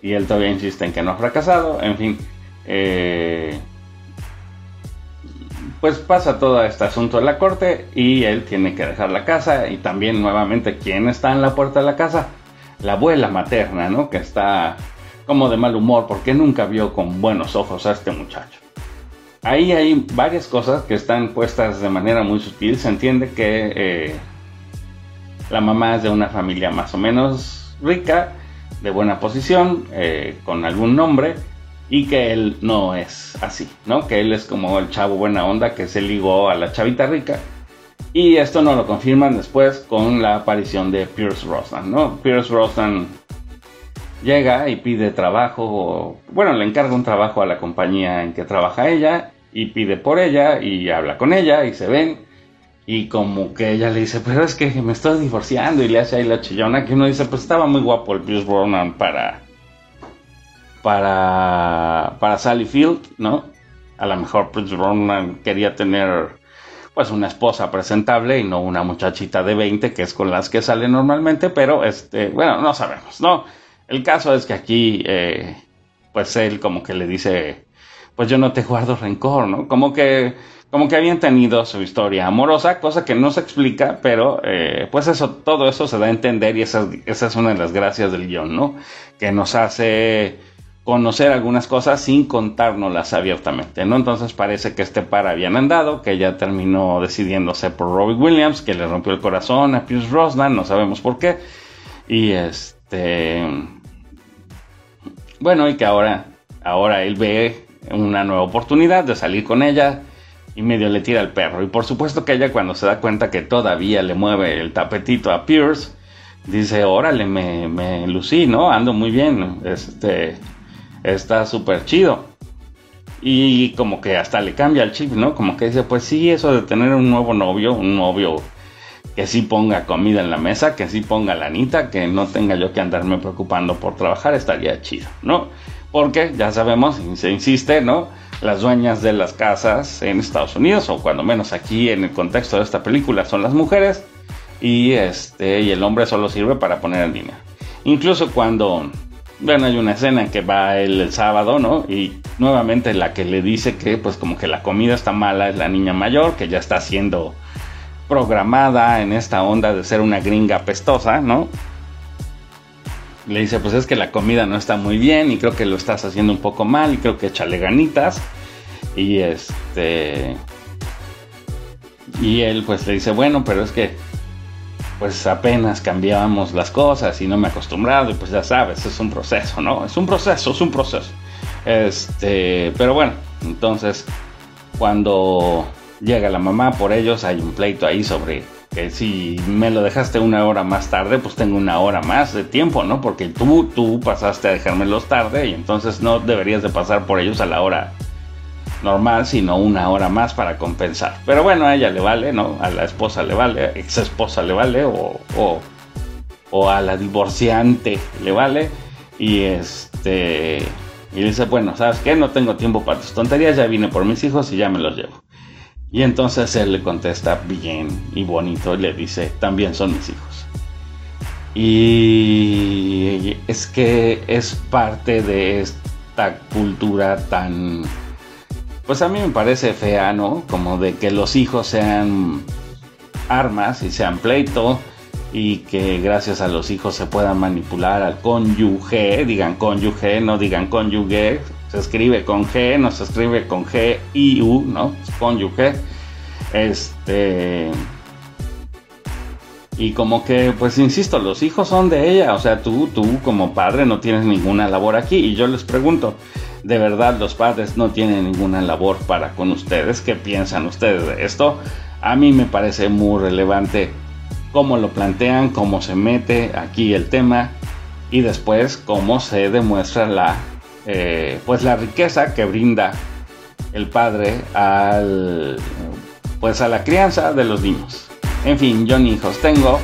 Speaker 5: y él todavía insiste en que no ha fracasado, en fin, eh, pues pasa todo este asunto de la corte y él tiene que dejar la casa y también nuevamente, ¿quién está en la puerta de la casa? La abuela materna, ¿no? Que está como de mal humor porque nunca vio con buenos ojos a este muchacho. Ahí hay varias cosas que están puestas de manera muy sutil. Se entiende que eh, la mamá es de una familia más o menos rica, de buena posición, eh, con algún nombre, y que él no es así, ¿no? Que él es como el chavo buena onda que se ligó a la chavita rica. Y esto no lo confirman después con la aparición de Pierce Brosnan, ¿no? Pierce Brosnan llega y pide trabajo, bueno, le encarga un trabajo a la compañía en que trabaja ella y pide por ella y habla con ella y se ven y como que ella le dice, pero es que me estoy divorciando y le hace ahí la chillona que uno dice, pues estaba muy guapo el Pierce Brosnan para para para Sally Field, ¿no? A lo mejor Pierce Brosnan quería tener pues una esposa presentable y no una muchachita de 20 que es con las que sale normalmente, pero este, bueno, no sabemos, ¿no? El caso es que aquí, eh, pues él como que le dice, pues yo no te guardo rencor, ¿no? Como que, como que habían tenido su historia amorosa, cosa que no se explica, pero eh, pues eso, todo eso se da a entender y esa, esa es una de las gracias del guion, ¿no? Que nos hace conocer algunas cosas sin contárnoslas abiertamente, ¿no? Entonces parece que este par habían andado, que ella terminó decidiéndose por Robbie Williams, que le rompió el corazón a Pierce Brosnan, no sabemos por qué, y este, bueno, y que ahora, ahora él ve una nueva oportunidad de salir con ella y medio le tira el perro, y por supuesto que ella cuando se da cuenta que todavía le mueve el tapetito a Pierce, dice, órale, me, me lucí, ¿no? Ando muy bien, este está súper chido. Y como que hasta le cambia el chip, ¿no? Como que dice, pues sí, eso de tener un nuevo novio, un novio que sí ponga comida en la mesa, que sí ponga lanita, que no tenga yo que andarme preocupando por trabajar, estaría chido, ¿no? Porque ya sabemos, se insiste, ¿no? Las dueñas de las casas en Estados Unidos, o cuando menos aquí en el contexto de esta película, son las mujeres, y este, y el hombre solo sirve para poner en línea. Incluso cuando bueno, hay una escena en que va él el sábado, ¿no? Y nuevamente la que le dice que pues como que la comida está mala es la niña mayor, que ya está siendo programada en esta onda de ser una gringa pestosa, ¿no? Le dice, pues es que la comida no está muy bien y creo que lo estás haciendo un poco mal y creo que échale ganitas. Y este... Y él pues le dice, bueno, pero es que pues apenas cambiábamos las cosas y no me he acostumbrado y pues ya sabes, es un proceso, ¿no? Es un proceso, es un proceso. Este, pero bueno, entonces cuando llega la mamá por ellos hay un pleito ahí sobre que si me lo dejaste una hora más tarde, pues tengo una hora más de tiempo, ¿no? Porque tú, tú pasaste a dejármelos tarde y entonces no deberías de pasar por ellos a la hora normal, sino una hora más para compensar. Pero bueno, a ella le vale, ¿no? A la esposa le vale, a ex esposa le vale, o, o, o a la divorciante le vale. Y este. Y dice, bueno, ¿sabes qué? No tengo tiempo para tus tonterías, ya vine por mis hijos y ya me los llevo. Y entonces él le contesta bien y bonito y le dice, también son mis hijos. Y es que es parte de esta cultura tan pues a mí me parece fea, ¿no? Como de que los hijos sean armas y sean pleito y que gracias a los hijos se puedan manipular al cónyuge, digan cónyuge, no digan cónyuge, se escribe con G, no se escribe con G I U, ¿no? Cónyuge. Este y como que, pues insisto, los hijos son de ella, o sea, tú, tú como padre no tienes ninguna labor aquí. Y yo les pregunto, ¿de verdad los padres no tienen ninguna labor para con ustedes? ¿Qué piensan ustedes de esto? A mí me parece muy relevante cómo lo plantean, cómo se mete aquí el tema y después cómo se demuestra la, eh, pues la riqueza que brinda el padre al, pues a la crianza de los niños. En fin, yo ni hijos tengo.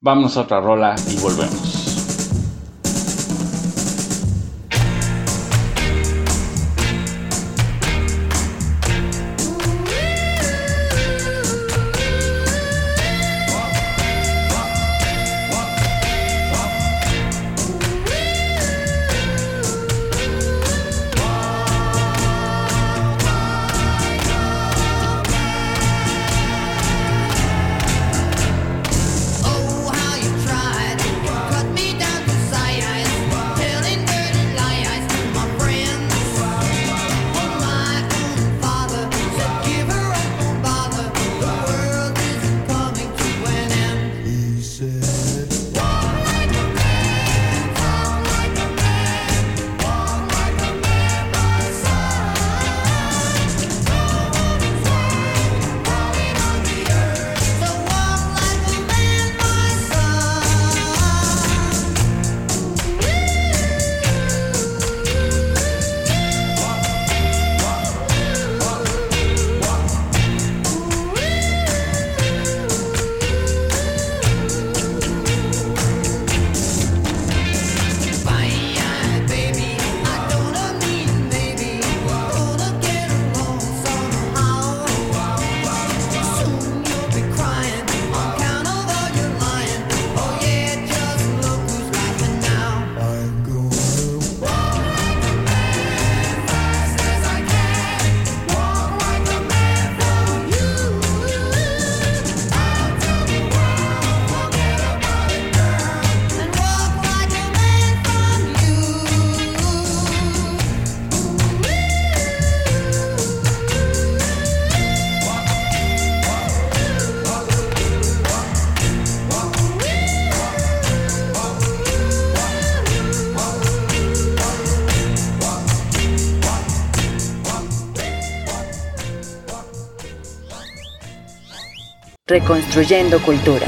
Speaker 5: Vamos a otra rola y volvemos.
Speaker 1: Reconstruyendo Cultura.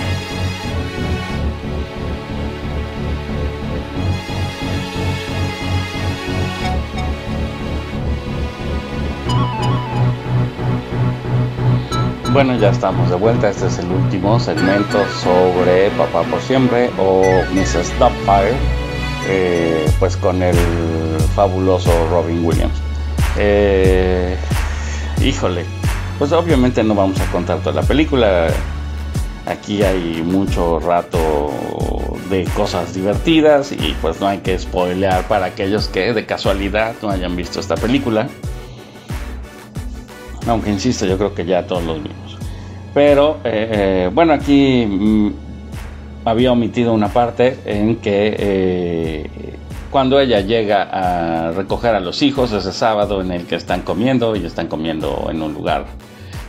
Speaker 5: Bueno, ya estamos de vuelta. Este es el último segmento sobre Papá por Siempre o Mrs. Doubtfire, eh, pues con el fabuloso Robin Williams. Eh, híjole, pues obviamente no vamos a contar toda la película. Aquí hay mucho rato de cosas divertidas y pues no hay que spoilear para aquellos que de casualidad no hayan visto esta película. Aunque insisto, yo creo que ya todos los vimos. Pero eh, eh, bueno, aquí mm, había omitido una parte en que eh, cuando ella llega a recoger a los hijos ese sábado en el que están comiendo y están comiendo en un lugar,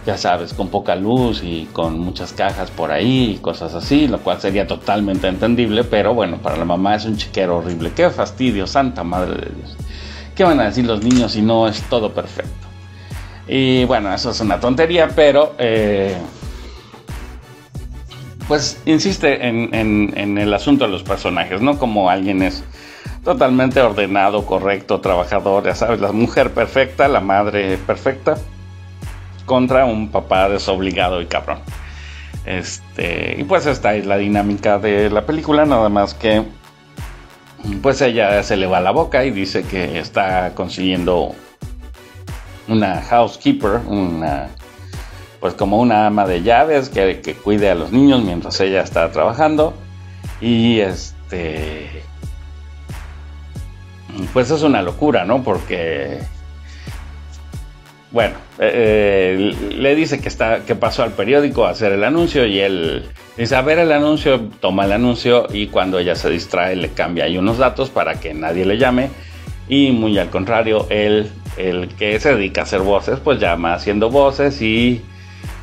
Speaker 5: ya sabes, con poca luz y con muchas cajas por ahí y cosas así, lo cual sería totalmente entendible, pero bueno, para la mamá es un chiquero horrible. Qué fastidio, santa madre de Dios. ¿Qué van a decir los niños si no es todo perfecto? Y bueno, eso es una tontería, pero eh, pues insiste en, el asunto de los personajes, ¿no? Como alguien es totalmente ordenado, correcto, trabajador, ya sabes, la mujer perfecta, la madre perfecta, contra un papá desobligado y cabrón. Este, y pues esta es la dinámica de la película, nada más que pues ella se le va la boca y dice que está consiguiendo una housekeeper, una pues como una ama de llaves que, que cuide a los niños mientras ella está trabajando y este pues es una locura, ¿no? Porque bueno, eh, eh, le dice que está que pasó al periódico a hacer el anuncio y él dice a ver el anuncio, toma el anuncio y cuando ella se distrae le cambia ahí unos datos para que nadie le llame y muy al contrario, él, el que se dedica a hacer voces, pues llama haciendo voces y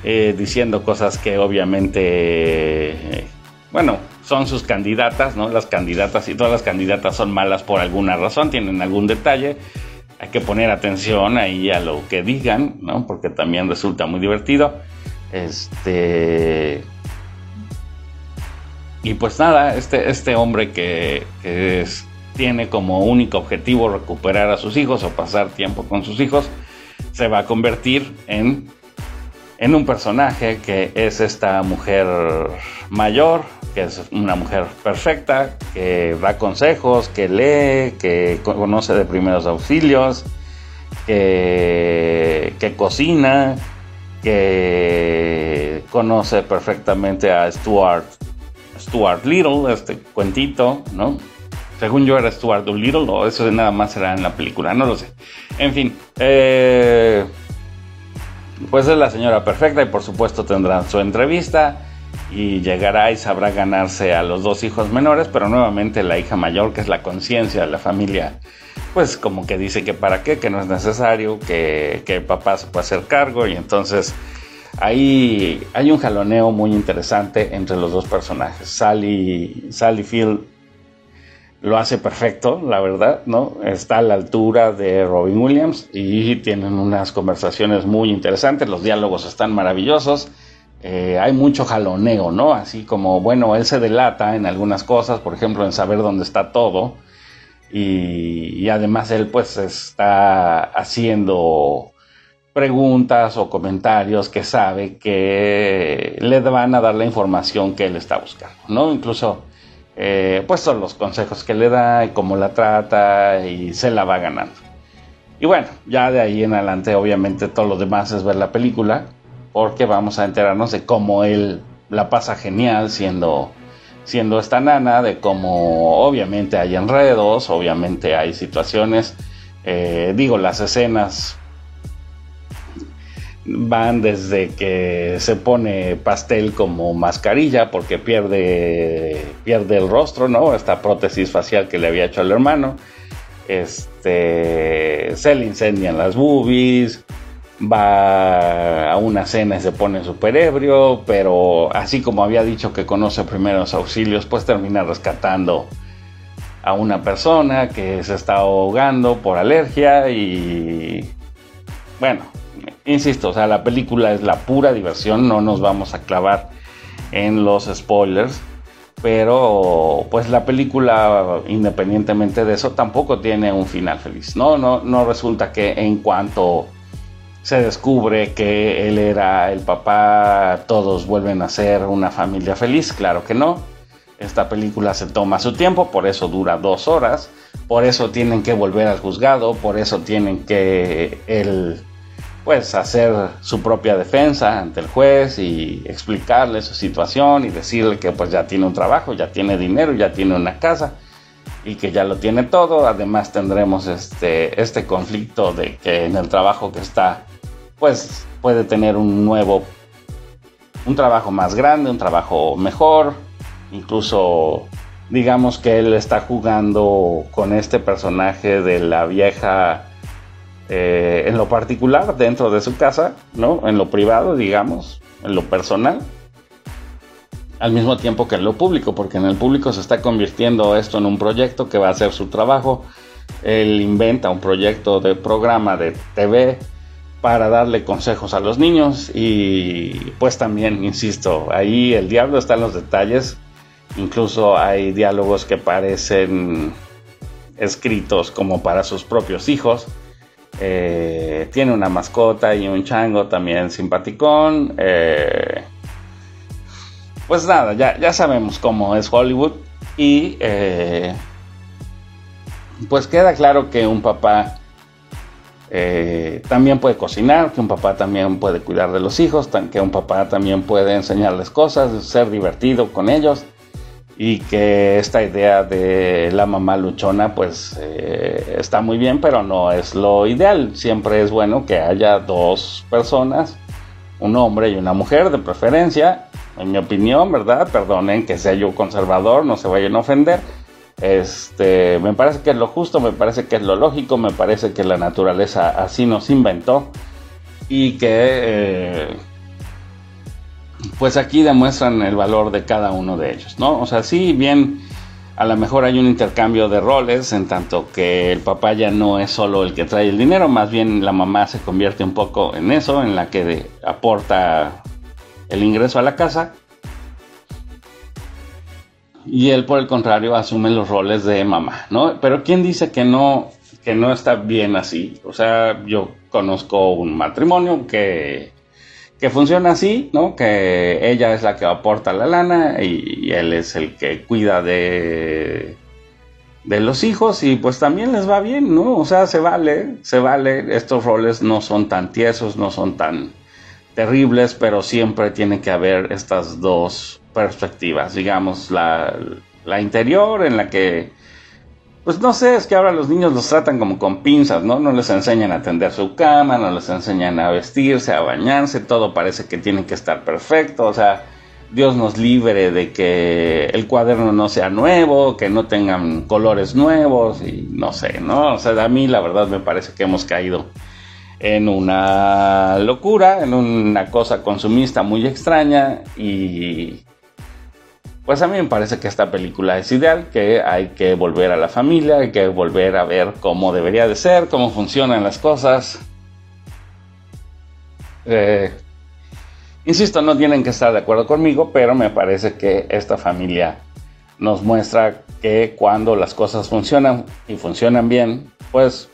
Speaker 5: eh, diciendo cosas que obviamente, bueno, son sus candidatas, ¿no? Las candidatas y todas las candidatas son malas por alguna razón, tienen algún detalle. Hay que poner atención ahí a lo que digan, ¿no? Porque también resulta muy divertido. Este. Y pues nada, este, este hombre que, que tiene como único objetivo recuperar a sus hijos o pasar tiempo con sus hijos, se va a convertir en, en un personaje que es esta mujer mayor, que es una mujer perfecta, que da consejos, que lee, que co- conoce de primeros auxilios, que, que cocina, que conoce perfectamente a Stuart, Stuart Little, este cuentito, ¿no? Según yo era Stuart Little, o eso nada más era en la película, no lo sé. En fin, eh, pues es la señora perfecta y por supuesto tendrá su entrevista y llegará y sabrá ganarse a los dos hijos menores, pero nuevamente la hija mayor, que es la conciencia de la familia, pues como que dice que para qué, que no es necesario, que, que el papá se puede hacer cargo y entonces ahí hay un jaloneo muy interesante entre los dos personajes. Sally, Sally Field lo hace perfecto, la verdad, ¿no? Está a la altura de Robin Williams y tienen unas conversaciones muy interesantes, los diálogos están maravillosos, eh, hay mucho jaloneo, ¿no? Así como, bueno, él se delata en algunas cosas, por ejemplo, en saber dónde está todo, y, además él pues está haciendo preguntas o comentarios que sabe que le van a dar la información que él está buscando, ¿no? Incluso eh, pues son los consejos que le da y cómo la trata y se la va ganando. Y bueno, ya de ahí en adelante obviamente todo lo demás es ver la película porque vamos a enterarnos de cómo él la pasa genial siendo siendo esta nana, de cómo obviamente hay enredos, obviamente hay situaciones, eh, digo, las escenas van desde que se pone pastel como mascarilla porque pierde pierde el rostro, ¿no? Esta prótesis facial que le había hecho al hermano. Este se le incendian las boobies, va a una cena y se pone super ebrio, pero así como había dicho que conoce primeros auxilios, pues termina rescatando a una persona que se está ahogando por alergia y bueno, insisto, o sea, la película es la pura diversión, no nos vamos a clavar en los spoilers. Pero pues la película, independientemente de eso, tampoco tiene un final feliz. No, no, no resulta que en cuanto se descubre que él era el papá, todos vuelven a ser una familia feliz. Claro que no. Esta película se toma su tiempo, por eso dura dos horas. Por eso tienen que volver al juzgado, por eso tienen que el pues hacer su propia defensa ante el juez y explicarle su situación y decirle que pues ya tiene un trabajo, ya tiene dinero, ya tiene una casa y que ya lo tiene todo. Además tendremos este, este conflicto de que en el trabajo que está pues puede tener un nuevo, un trabajo más grande, un trabajo mejor, incluso digamos que él está jugando con este personaje de la vieja eh, en lo particular dentro de su casa, ¿no? En lo privado, digamos, en lo personal, al mismo tiempo que en lo público, porque en el público se está convirtiendo esto en un proyecto que va a ser su trabajo. Él inventa un proyecto de programa de TV para darle consejos a los niños y pues también, insisto, ahí el diablo está en los detalles. Incluso hay diálogos que parecen escritos como para sus propios hijos. Eh, tiene una mascota y un chango también simpaticón. Eh, pues nada, ya, ya, sabemos cómo es Hollywood. Y eh, pues queda claro que un papá eh, también puede cocinar, que un papá también puede cuidar de los hijos, que un papá también puede enseñarles cosas, ser divertido con ellos. Y que esta idea de la mamá luchona pues eh, está muy bien pero no es lo ideal. Siempre es bueno que haya dos personas un hombre y una mujer de preferencia. En mi opinión verdad perdonen que sea yo conservador no se vayan a ofender este me parece que es lo justo me parece que es lo lógico me parece que la naturaleza así nos inventó y que eh, pues aquí demuestran el valor de cada uno de ellos, ¿no? O sea, sí, bien, a lo mejor hay un intercambio de roles, en tanto que el papá ya no es solo el que trae el dinero, más bien la mamá se convierte un poco en eso, en la que aporta el ingreso a la casa. Y él, por el contrario, asume los roles de mamá, ¿no? Pero ¿quién dice que no, que no está bien así? O sea, yo conozco un matrimonio que que funciona así, ¿no? Que ella es la que aporta la lana y, él es el que cuida de de los hijos y pues también les va bien, ¿no? O sea, se vale, se vale. Estos roles no son tan tiesos, no son tan terribles, pero siempre tiene que haber estas dos perspectivas, digamos, la, la interior en la que pues no sé, es que ahora los niños los tratan como con pinzas, ¿no? No les enseñan a tender su cama, no les enseñan a vestirse, a bañarse, todo parece que tiene que estar perfecto, o sea, Dios nos libre de que el cuaderno no sea nuevo, que no tengan colores nuevos y no sé, ¿no? O sea, a mí la verdad me parece que hemos caído en una locura, en una cosa consumista muy extraña y pues a mí me parece que esta película es ideal, que hay que volver a la familia, hay que volver a ver cómo debería de ser, cómo funcionan las cosas. Eh, insisto, no tienen que estar de acuerdo conmigo, pero me parece que esta familia nos muestra que cuando las cosas funcionan y funcionan bien, pues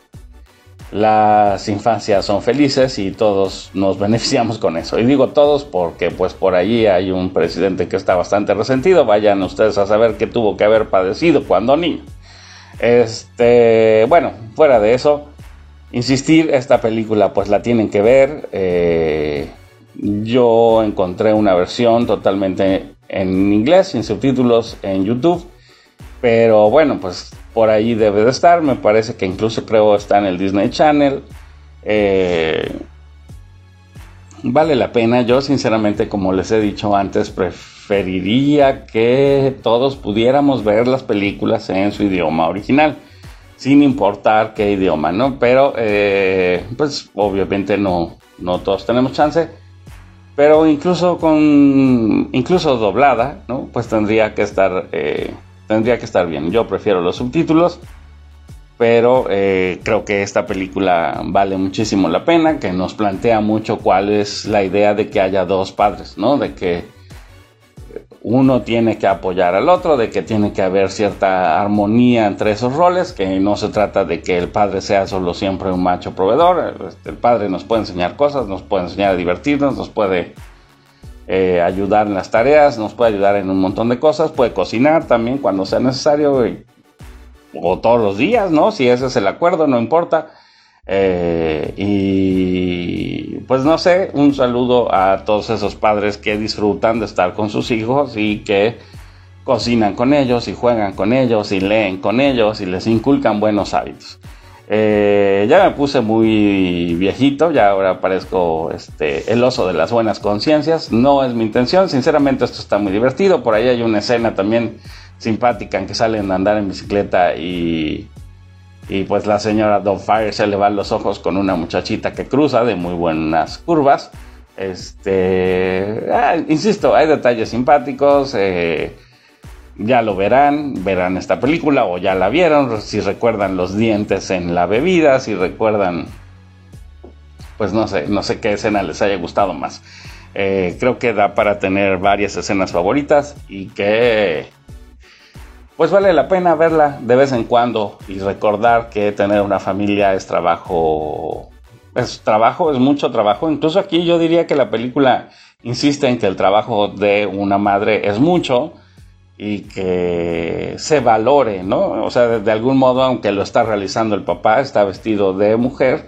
Speaker 5: las infancias son felices y todos nos [LAUGHS] beneficiamos con eso. Y digo todos porque pues por allí hay un presidente que está bastante resentido. Vayan ustedes a saber qué tuvo que haber padecido cuando niño. Este, bueno, fuera de eso, insistir, esta película pues la tienen que ver. Eh, yo encontré una versión totalmente en inglés, sin subtítulos en YouTube. Pero bueno, pues por ahí debe de estar. Me parece que incluso creo está en el Disney Channel. Eh, vale la pena. Yo sinceramente, como les he dicho antes, preferiría que todos pudiéramos ver las películas en su idioma original. Sin importar qué idioma, ¿no? Pero, eh, pues obviamente no, no todos tenemos chance. Pero incluso con, incluso doblada, ¿no? Pues tendría que estar... Eh, tendría que estar bien. Yo prefiero los subtítulos. pero eh, creo que esta película vale muchísimo la pena, que nos plantea mucho cuál es la idea de que haya dos padres, ¿no? De que uno tiene que apoyar al otro, de que tiene que haber cierta armonía entre esos roles, que no se trata de que el padre sea solo siempre un macho proveedor, este, el padre nos puede enseñar cosas, nos puede enseñar a divertirnos, nos puede eh, ayudar en las tareas, nos puede ayudar en un montón de cosas, puede cocinar también cuando sea necesario, o todos los días, ¿no? Si ese es el acuerdo, no importa. Eh, y pues no sé, un saludo a todos esos padres que disfrutan de estar con sus hijos y que cocinan con ellos y juegan con ellos y leen con ellos y les inculcan buenos hábitos. Eh, ya me puse muy viejito, ya ahora parezco este, el oso de las buenas conciencias. No es mi intención, sinceramente esto está muy divertido. Por ahí hay una escena también simpática en que salen a andar en bicicleta y, y pues la señora Fire se le van los ojos con una muchachita que cruza de muy buenas curvas. Este, ah, insisto, hay detalles simpáticos. eh, ya lo verán, verán esta película o ya la vieron, si recuerdan los dientes en la bebida, si recuerdan, pues no sé, no sé qué escena les haya gustado más. Eh, creo que da para tener varias escenas favoritas y que pues vale la pena verla de vez en cuando y recordar que tener una familia es trabajo, es trabajo, es mucho trabajo. Incluso aquí yo diría que la película insiste en que el trabajo de una madre es mucho y que se valore, ¿no? O sea, de, algún modo, aunque lo está realizando el papá, está vestido de mujer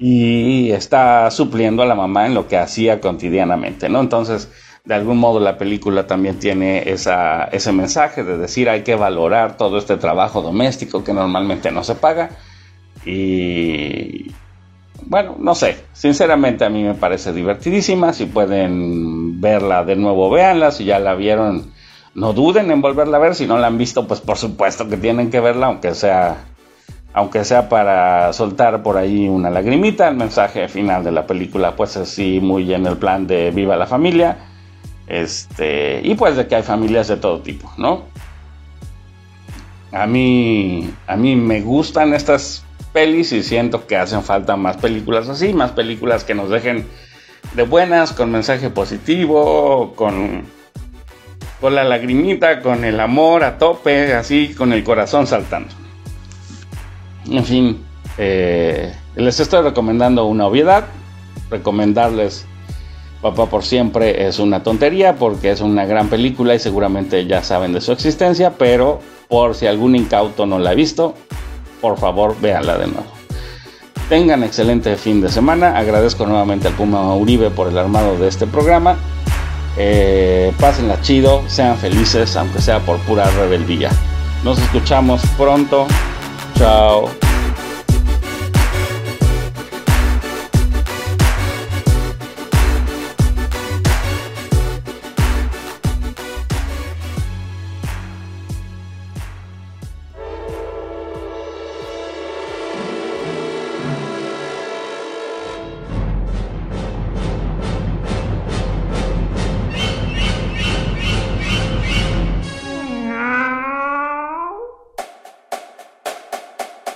Speaker 5: y está supliendo a la mamá en lo que hacía cotidianamente, ¿no? Entonces, de algún modo la película también tiene esa, ese mensaje de decir hay que valorar todo este trabajo doméstico que normalmente no se paga y bueno, no sé, sinceramente a mí me parece divertidísima, si pueden verla de nuevo, véanla, si ya la vieron, no duden en volverla a ver, si no la han visto, pues por supuesto que tienen que verla, aunque sea aunque sea para soltar por ahí una lagrimita, el mensaje final de la película pues así muy en el plan de viva la familia, este, y pues de que hay familias de todo tipo, ¿no? A mí, a mí me gustan estas pelis y siento que hacen falta más películas así, más películas que nos dejen de buenas, con mensaje positivo, con, con la lagrimita, con el amor a tope, así, con el corazón saltando. En fin, eh, les estoy recomendando una obviedad. Recomendarles Papá por siempre es una tontería porque es una gran película y seguramente ya saben de su existencia, pero por si algún incauto no la ha visto, por favor véanla de nuevo. Tengan excelente fin de semana. Agradezco nuevamente al Puma Uribe por el armado de este programa. Eh, pásenla chido, sean felices, aunque sea por pura rebeldía. Nos escuchamos pronto. Chao.